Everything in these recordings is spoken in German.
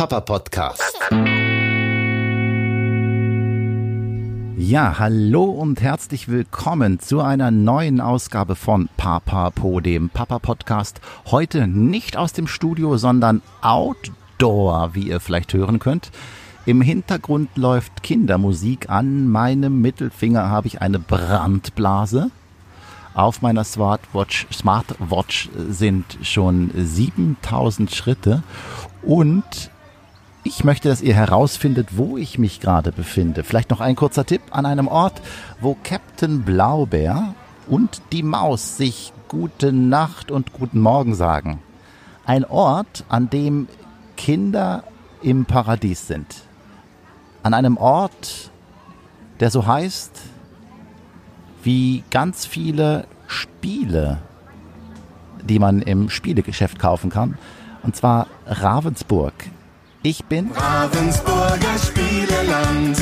Papa Podcast. Ja, hallo und herzlich willkommen zu einer neuen Ausgabe von Papa Po, dem Papa Podcast. Heute nicht aus dem Studio, sondern outdoor, wie ihr vielleicht hören könnt. Im Hintergrund läuft Kindermusik. An meinem Mittelfinger habe ich eine Brandblase. Auf meiner Smartwatch, Smartwatch sind schon 7000 Schritte und ich möchte, dass ihr herausfindet, wo ich mich gerade befinde. Vielleicht noch ein kurzer Tipp an einem Ort, wo Captain Blaubeer und die Maus sich gute Nacht und guten Morgen sagen. Ein Ort, an dem Kinder im Paradies sind. An einem Ort, der so heißt wie ganz viele Spiele, die man im Spielegeschäft kaufen kann. Und zwar Ravensburg ich bin Ravensburger Spieleland.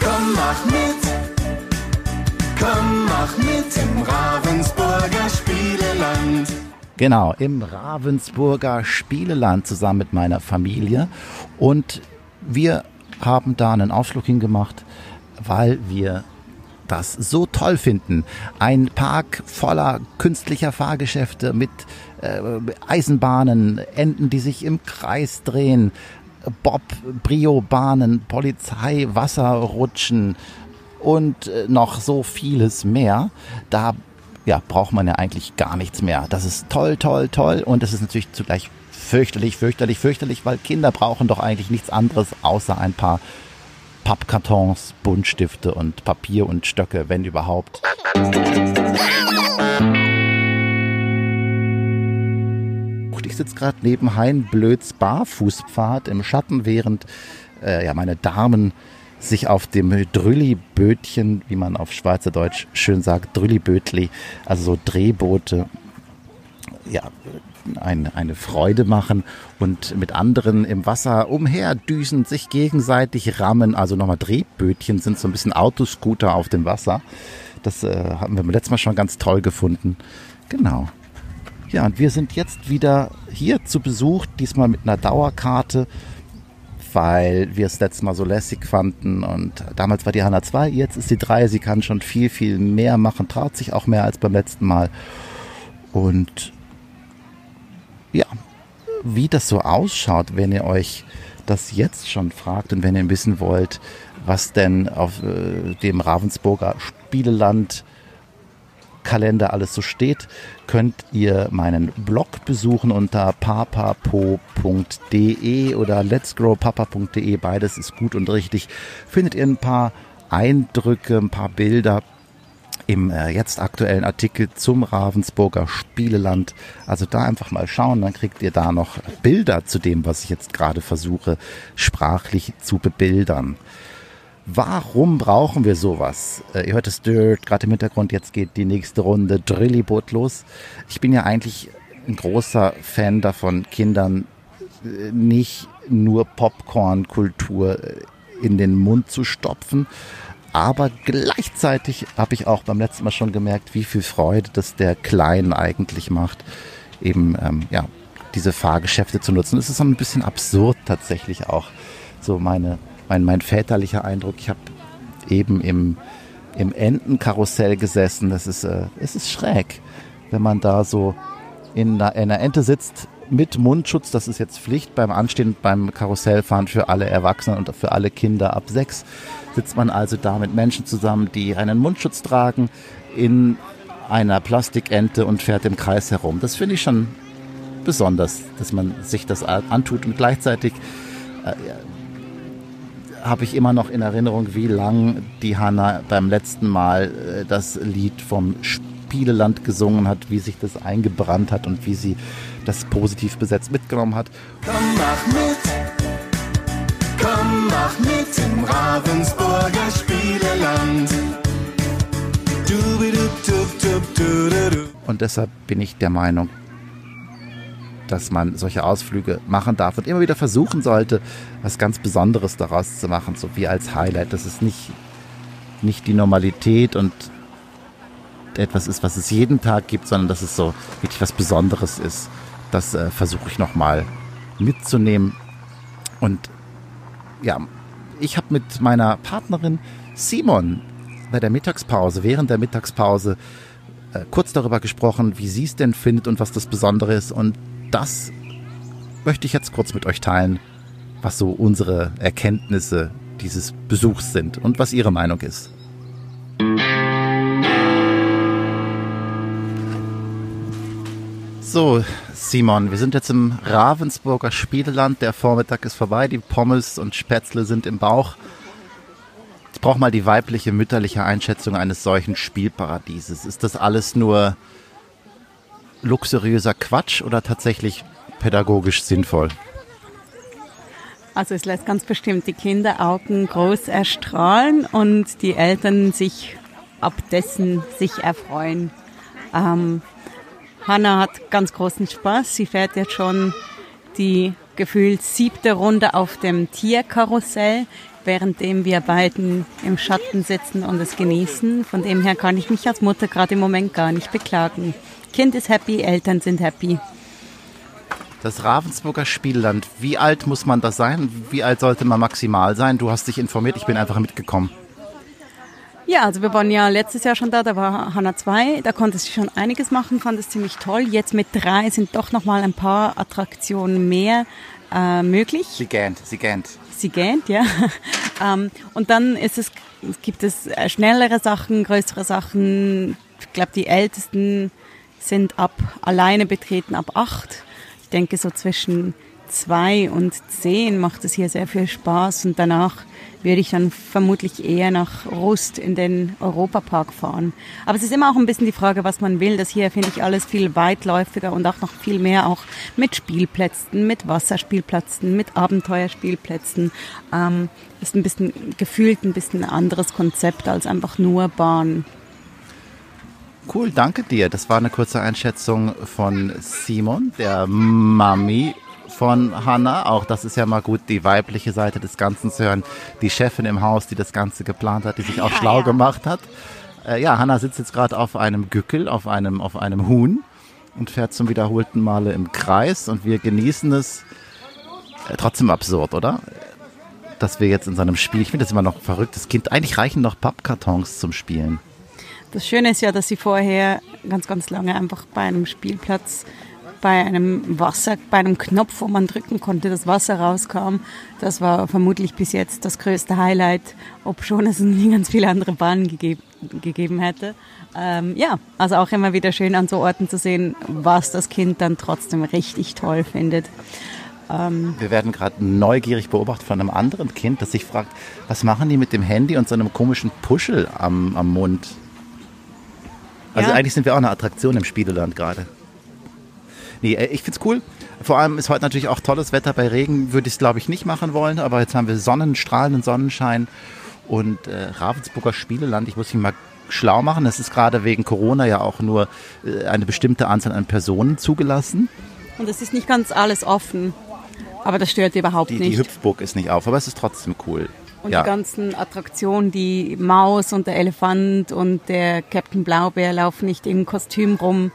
Komm, mach mit. Komm, mach mit im Ravensburger Spieleland. Genau, im Ravensburger Spieleland zusammen mit meiner Familie. Und wir haben da einen Ausflug hingemacht, weil wir das so toll finden. Ein Park voller künstlicher Fahrgeschäfte mit äh, Eisenbahnen, Enden, die sich im Kreis drehen, Bob, Brio-Bahnen, Polizei, Wasserrutschen und äh, noch so vieles mehr. Da ja, braucht man ja eigentlich gar nichts mehr. Das ist toll, toll, toll und es ist natürlich zugleich fürchterlich, fürchterlich, fürchterlich, weil Kinder brauchen doch eigentlich nichts anderes außer ein paar Pappkartons, Buntstifte und Papier und Stöcke, wenn überhaupt. Ich sitze gerade neben Heinblöds Barfußpfad im Schatten, während äh, ja, meine Damen sich auf dem Drüllibötchen, wie man auf Schweizerdeutsch schön sagt, Drüllibötli, also so Drehboote, ja, ein, eine Freude machen und mit anderen im Wasser umherdüsen, sich gegenseitig rammen. Also nochmal Drehbötchen sind so ein bisschen Autoscooter auf dem Wasser. Das äh, haben wir letztes Mal schon ganz toll gefunden. Genau. Ja, und wir sind jetzt wieder hier zu Besuch, diesmal mit einer Dauerkarte, weil wir es letztes Mal so lässig fanden. Und damals war die Hanna 2, jetzt ist die 3. Sie kann schon viel, viel mehr machen, traut sich auch mehr als beim letzten Mal. Und ja, wie das so ausschaut, wenn ihr euch das jetzt schon fragt und wenn ihr wissen wollt, was denn auf äh, dem Ravensburger Spieleland Kalender alles so steht, könnt ihr meinen Blog besuchen unter papapo.de oder letsgrowpapa.de. Beides ist gut und richtig. Findet ihr ein paar Eindrücke, ein paar Bilder im äh, jetzt aktuellen Artikel zum Ravensburger Spieleland. Also da einfach mal schauen, dann kriegt ihr da noch Bilder zu dem, was ich jetzt gerade versuche, sprachlich zu bebildern. Warum brauchen wir sowas? Äh, ihr hört es Dirt, gerade im Hintergrund, jetzt geht die nächste Runde Drillibot los. Ich bin ja eigentlich ein großer Fan davon, Kindern äh, nicht nur Popcorn-Kultur äh, in den Mund zu stopfen, aber gleichzeitig habe ich auch beim letzten Mal schon gemerkt, wie viel Freude das der Kleinen eigentlich macht, eben ähm, ja diese Fahrgeschäfte zu nutzen. Es ist so ein bisschen absurd tatsächlich auch. So meine, mein, mein väterlicher Eindruck. Ich habe eben im, im Entenkarussell gesessen. Das ist, äh, es ist schräg, wenn man da so in einer, in einer Ente sitzt mit Mundschutz. Das ist jetzt Pflicht beim Anstehen beim Karussellfahren für alle Erwachsenen und für alle Kinder ab sechs sitzt man also da mit Menschen zusammen, die einen Mundschutz tragen in einer Plastikente und fährt im Kreis herum. Das finde ich schon besonders, dass man sich das antut und gleichzeitig äh, habe ich immer noch in Erinnerung, wie lang die Hanna beim letzten Mal äh, das Lied vom Spieleland gesungen hat, wie sich das eingebrannt hat und wie sie das positiv besetzt mitgenommen hat. Komm, mach mit! Komm, mach mit im Ravensburger Spieleland. Und deshalb bin ich der Meinung, dass man solche Ausflüge machen darf und immer wieder versuchen sollte, was ganz Besonderes daraus zu machen, so wie als Highlight. Dass es nicht, nicht die Normalität und etwas ist, was es jeden Tag gibt, sondern dass es so wirklich was Besonderes ist. Das äh, versuche ich nochmal mitzunehmen. Und ja, ich habe mit meiner Partnerin Simon bei der Mittagspause, während der Mittagspause, äh, kurz darüber gesprochen, wie sie es denn findet und was das Besondere ist. Und das möchte ich jetzt kurz mit euch teilen, was so unsere Erkenntnisse dieses Besuchs sind und was ihre Meinung ist. So, Simon, wir sind jetzt im Ravensburger Spieleland. Der Vormittag ist vorbei, die Pommes und Spätzle sind im Bauch. Ich brauche mal die weibliche, mütterliche Einschätzung eines solchen Spielparadieses. Ist das alles nur luxuriöser Quatsch oder tatsächlich pädagogisch sinnvoll? Also es lässt ganz bestimmt die Kinderaugen groß erstrahlen und die Eltern sich ab dessen sich erfreuen. Ähm, Hanna hat ganz großen Spaß. Sie fährt jetzt schon die gefühlt siebte Runde auf dem Tierkarussell, währenddem wir beiden im Schatten sitzen und es genießen. Von dem her kann ich mich als Mutter gerade im Moment gar nicht beklagen. Kind ist happy, Eltern sind happy. Das Ravensburger Spielland, wie alt muss man das sein? Wie alt sollte man maximal sein? Du hast dich informiert, ich bin einfach mitgekommen. Ja, also wir waren ja letztes Jahr schon da, da war Hanna 2, da konnte sie schon einiges machen, fand es ziemlich toll. Jetzt mit drei sind doch nochmal ein paar Attraktionen mehr äh, möglich. Sie gähnt, sie gähnt. Sie gähnt, ja. ähm, und dann ist es, gibt es äh, schnellere Sachen, größere Sachen. Ich glaube, die ältesten sind ab alleine betreten ab acht. Ich denke, so zwischen zwei und zehn macht es hier sehr viel Spaß und danach würde ich dann vermutlich eher nach Rust in den Europapark fahren. Aber es ist immer auch ein bisschen die Frage, was man will. Das hier finde ich alles viel weitläufiger und auch noch viel mehr auch mit Spielplätzen, mit Wasserspielplätzen, mit Abenteuerspielplätzen. Ähm, ist ein bisschen gefühlt ein bisschen ein anderes Konzept als einfach nur Bahn. Cool, danke dir. Das war eine kurze Einschätzung von Simon, der Mami von Hannah. Auch das ist ja mal gut, die weibliche Seite des Ganzen zu hören. Die Chefin im Haus, die das Ganze geplant hat, die sich auch ja, schlau ja. gemacht hat. Äh, ja, Hannah sitzt jetzt gerade auf einem Gückel, auf einem, auf einem Huhn und fährt zum wiederholten Male im Kreis und wir genießen es. Äh, trotzdem absurd, oder? Dass wir jetzt in seinem Spiel, ich finde das immer noch verrückt, das Kind, eigentlich reichen noch Pappkartons zum Spielen. Das Schöne ist ja, dass sie vorher ganz, ganz lange einfach bei einem Spielplatz bei einem Wasser, bei einem Knopf, wo man drücken konnte, das Wasser rauskam. Das war vermutlich bis jetzt das größte Highlight, ob schon es nie ganz viele andere Bahnen gegeben, gegeben hätte. Ähm, ja, also auch immer wieder schön an so Orten zu sehen, was das Kind dann trotzdem richtig toll findet. Ähm, Wir werden gerade neugierig beobachtet von einem anderen Kind, das sich fragt, was machen die mit dem Handy und so einem komischen Puschel am, am Mund? Also ja. eigentlich sind wir auch eine Attraktion im Spieleland gerade. Nee, äh, ich find's cool. Vor allem ist heute natürlich auch tolles Wetter. Bei Regen würde ich es, glaube ich, nicht machen wollen. Aber jetzt haben wir sonnenstrahlenden Sonnenschein und äh, Ravensburger Spieleland. Ich muss mich mal schlau machen. Es ist gerade wegen Corona ja auch nur äh, eine bestimmte Anzahl an Personen zugelassen. Und es ist nicht ganz alles offen. Aber das stört überhaupt die, nicht. Die Hüpfburg ist nicht auf, aber es ist trotzdem cool. Und ja. die ganzen Attraktionen, die Maus und der Elefant und der Captain Blaubeer laufen nicht im Kostüm rum.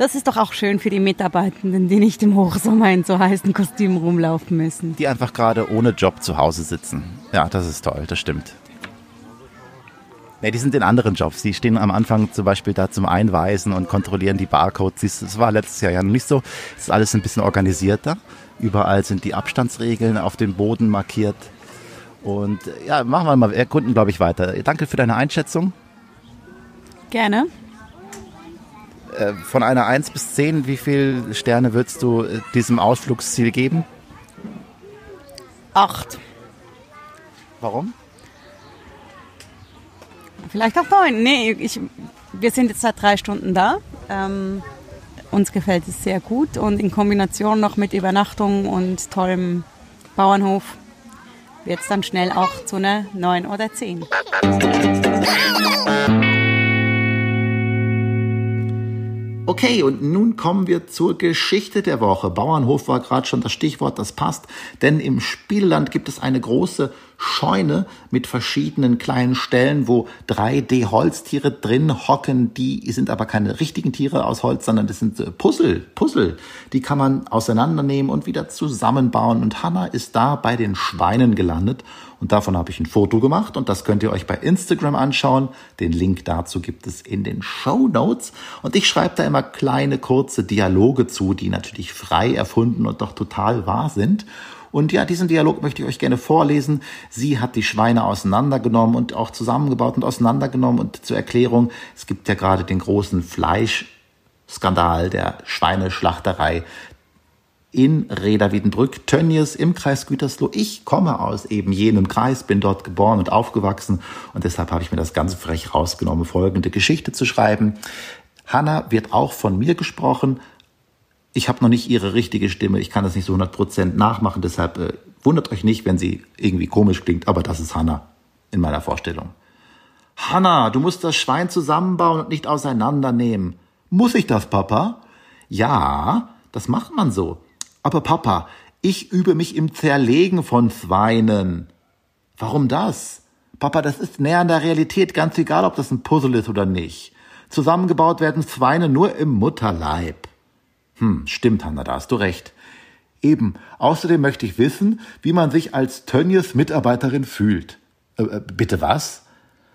Das ist doch auch schön für die Mitarbeitenden, die nicht im Hochsommer in so heißen Kostümen rumlaufen müssen. Die einfach gerade ohne Job zu Hause sitzen. Ja, das ist toll, das stimmt. Nee, die sind in anderen Jobs. Die stehen am Anfang zum Beispiel da zum Einweisen und kontrollieren die Barcodes. Das war letztes Jahr ja noch nicht so. Es ist alles ein bisschen organisierter. Überall sind die Abstandsregeln auf dem Boden markiert. Und ja, machen wir mal erkunden, glaube ich, weiter. Danke für deine Einschätzung. Gerne. Äh, von einer 1 bis 10, wie viele Sterne würdest du äh, diesem Ausflugsziel geben? 8. Warum? Vielleicht auch 9. Nee, ich, wir sind jetzt seit drei Stunden da. Ähm, uns gefällt es sehr gut und in Kombination noch mit Übernachtung und tollem Bauernhof wird es dann schnell auch zu einer 9 oder 10. Okay, und nun kommen wir zur Geschichte der Woche. Bauernhof war gerade schon das Stichwort, das passt, denn im Spielland gibt es eine große Scheune mit verschiedenen kleinen Stellen, wo 3D-Holztiere drin hocken. Die sind aber keine richtigen Tiere aus Holz, sondern das sind äh, Puzzle, Puzzle. Die kann man auseinandernehmen und wieder zusammenbauen. Und Hannah ist da bei den Schweinen gelandet. Und davon habe ich ein Foto gemacht und das könnt ihr euch bei Instagram anschauen. Den Link dazu gibt es in den Show Notes. Und ich schreibe da immer kleine, kurze Dialoge zu, die natürlich frei erfunden und doch total wahr sind. Und ja, diesen Dialog möchte ich euch gerne vorlesen. Sie hat die Schweine auseinandergenommen und auch zusammengebaut und auseinandergenommen. Und zur Erklärung, es gibt ja gerade den großen Fleischskandal der Schweineschlachterei in Reda Wiedenbrück, Tönnies im Kreis Gütersloh. Ich komme aus eben jenem Kreis, bin dort geboren und aufgewachsen und deshalb habe ich mir das ganz frech rausgenommen, folgende Geschichte zu schreiben. Hanna wird auch von mir gesprochen, ich habe noch nicht ihre richtige Stimme, ich kann das nicht so 100% nachmachen, deshalb äh, wundert euch nicht, wenn sie irgendwie komisch klingt, aber das ist Hanna in meiner Vorstellung. Hanna, du musst das Schwein zusammenbauen und nicht auseinandernehmen. Muss ich das, Papa? Ja, das macht man so. Aber Papa, ich übe mich im Zerlegen von Schweinen. Warum das? Papa, das ist näher an der Realität, ganz egal, ob das ein Puzzle ist oder nicht. Zusammengebaut werden Schweine nur im Mutterleib. Hm, stimmt, Hanna, da hast du recht. Eben. Außerdem möchte ich wissen, wie man sich als Tönnies Mitarbeiterin fühlt. Äh, äh, bitte was?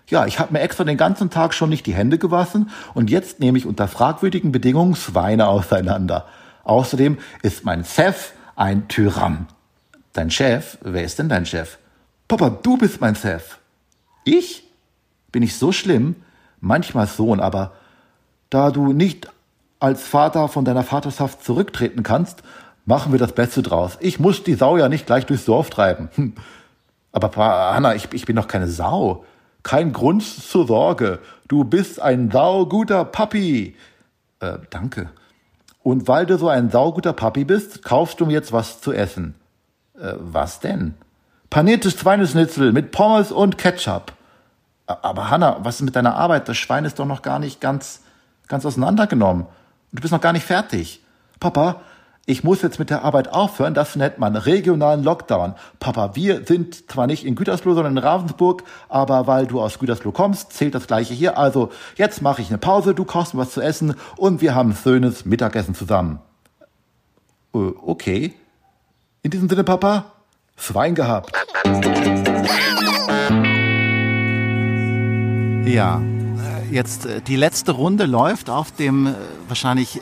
Ja, ich habe mir extra den ganzen Tag schon nicht die Hände gewaschen und jetzt nehme ich unter fragwürdigen Bedingungen Schweine auseinander. Außerdem ist mein Chef ein Tyrann. Dein Chef? Wer ist denn dein Chef? Papa, du bist mein Chef. Ich? Bin ich so schlimm? Manchmal Sohn, aber da du nicht als Vater von deiner Vaterschaft zurücktreten kannst, machen wir das Beste draus. Ich muss die Sau ja nicht gleich durchs Dorf treiben. Hm. Aber Hanna, ich, ich bin doch keine Sau. Kein Grund zur Sorge. Du bist ein sauguter Papi. Äh, danke. Und weil du so ein sauguter Papi bist, kaufst du mir jetzt was zu essen. Äh, was denn? Paniertes Schweinesnitzel mit Pommes und Ketchup. Aber Hanna, was ist mit deiner Arbeit? Das Schwein ist doch noch gar nicht ganz, ganz auseinandergenommen. Du bist noch gar nicht fertig. Papa, ich muss jetzt mit der Arbeit aufhören, das nennt man regionalen Lockdown. Papa, wir sind zwar nicht in Gütersloh, sondern in Ravensburg, aber weil du aus Gütersloh kommst, zählt das gleiche hier. Also jetzt mache ich eine Pause, du kochst mir was zu essen und wir haben ein schönes Mittagessen zusammen. Äh, okay. In diesem Sinne, Papa, Schwein gehabt. Ja, jetzt äh, die letzte Runde läuft auf dem äh, wahrscheinlich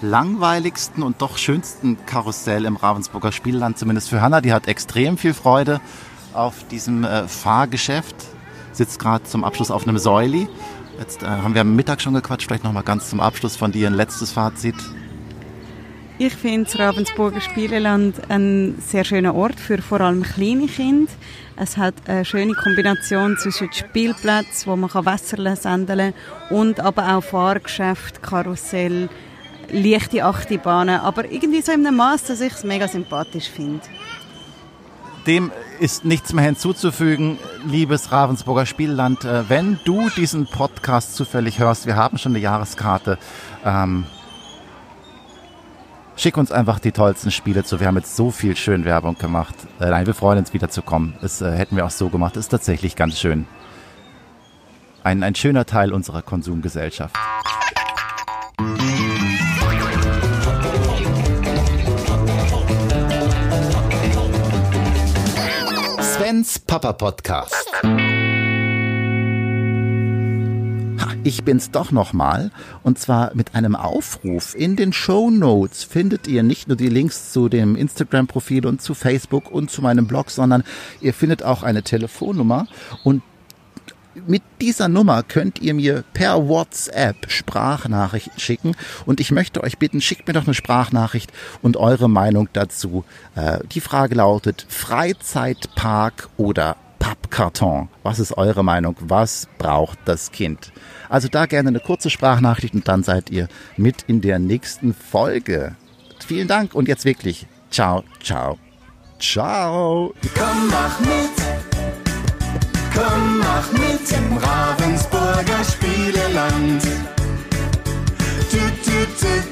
langweiligsten und doch schönsten Karussell im Ravensburger Spielland, zumindest für Hanna. Die hat extrem viel Freude auf diesem äh, Fahrgeschäft, sitzt gerade zum Abschluss auf einem Säuli. Jetzt äh, haben wir am Mittag schon gequatscht, vielleicht nochmal ganz zum Abschluss von dir ein letztes Fazit. Ich finde das Ravensburger Spieleland ein sehr schöner Ort für vor allem kleine Kinder. Es hat eine schöne Kombination zwischen Spielplätzen, wo man Wasser sendeln kann, und aber auch Fahrgeschäft, Karussell, leichte Achterbahnen, aber irgendwie so in einem Maß, dass ich es mega sympathisch finde. Dem ist nichts mehr hinzuzufügen, liebes Ravensburger Spielland. Äh, wenn du diesen Podcast zufällig hörst, wir haben schon eine Jahreskarte. Ähm, schick uns einfach die tollsten Spiele zu. Wir haben jetzt so viel schön Werbung gemacht. Äh, nein, wir freuen uns wiederzukommen. Das äh, hätten wir auch so gemacht. Ist tatsächlich ganz schön. Ein, ein schöner Teil unserer Konsumgesellschaft. Svens Papa Podcast. Ich bin's doch nochmal. Und zwar mit einem Aufruf. In den Show Notes findet ihr nicht nur die Links zu dem Instagram-Profil und zu Facebook und zu meinem Blog, sondern ihr findet auch eine Telefonnummer. Und mit dieser Nummer könnt ihr mir per WhatsApp Sprachnachrichten schicken und ich möchte euch bitten, schickt mir doch eine Sprachnachricht und eure Meinung dazu. Äh, die Frage lautet Freizeitpark oder Pappkarton. Was ist eure Meinung? Was braucht das Kind? Also da gerne eine kurze Sprachnachricht und dann seid ihr mit in der nächsten Folge. Vielen Dank und jetzt wirklich. Ciao, ciao. Ciao. Komm, mach mit. Komm, mach mit im Ravensburger Spieleland. Du, du, du.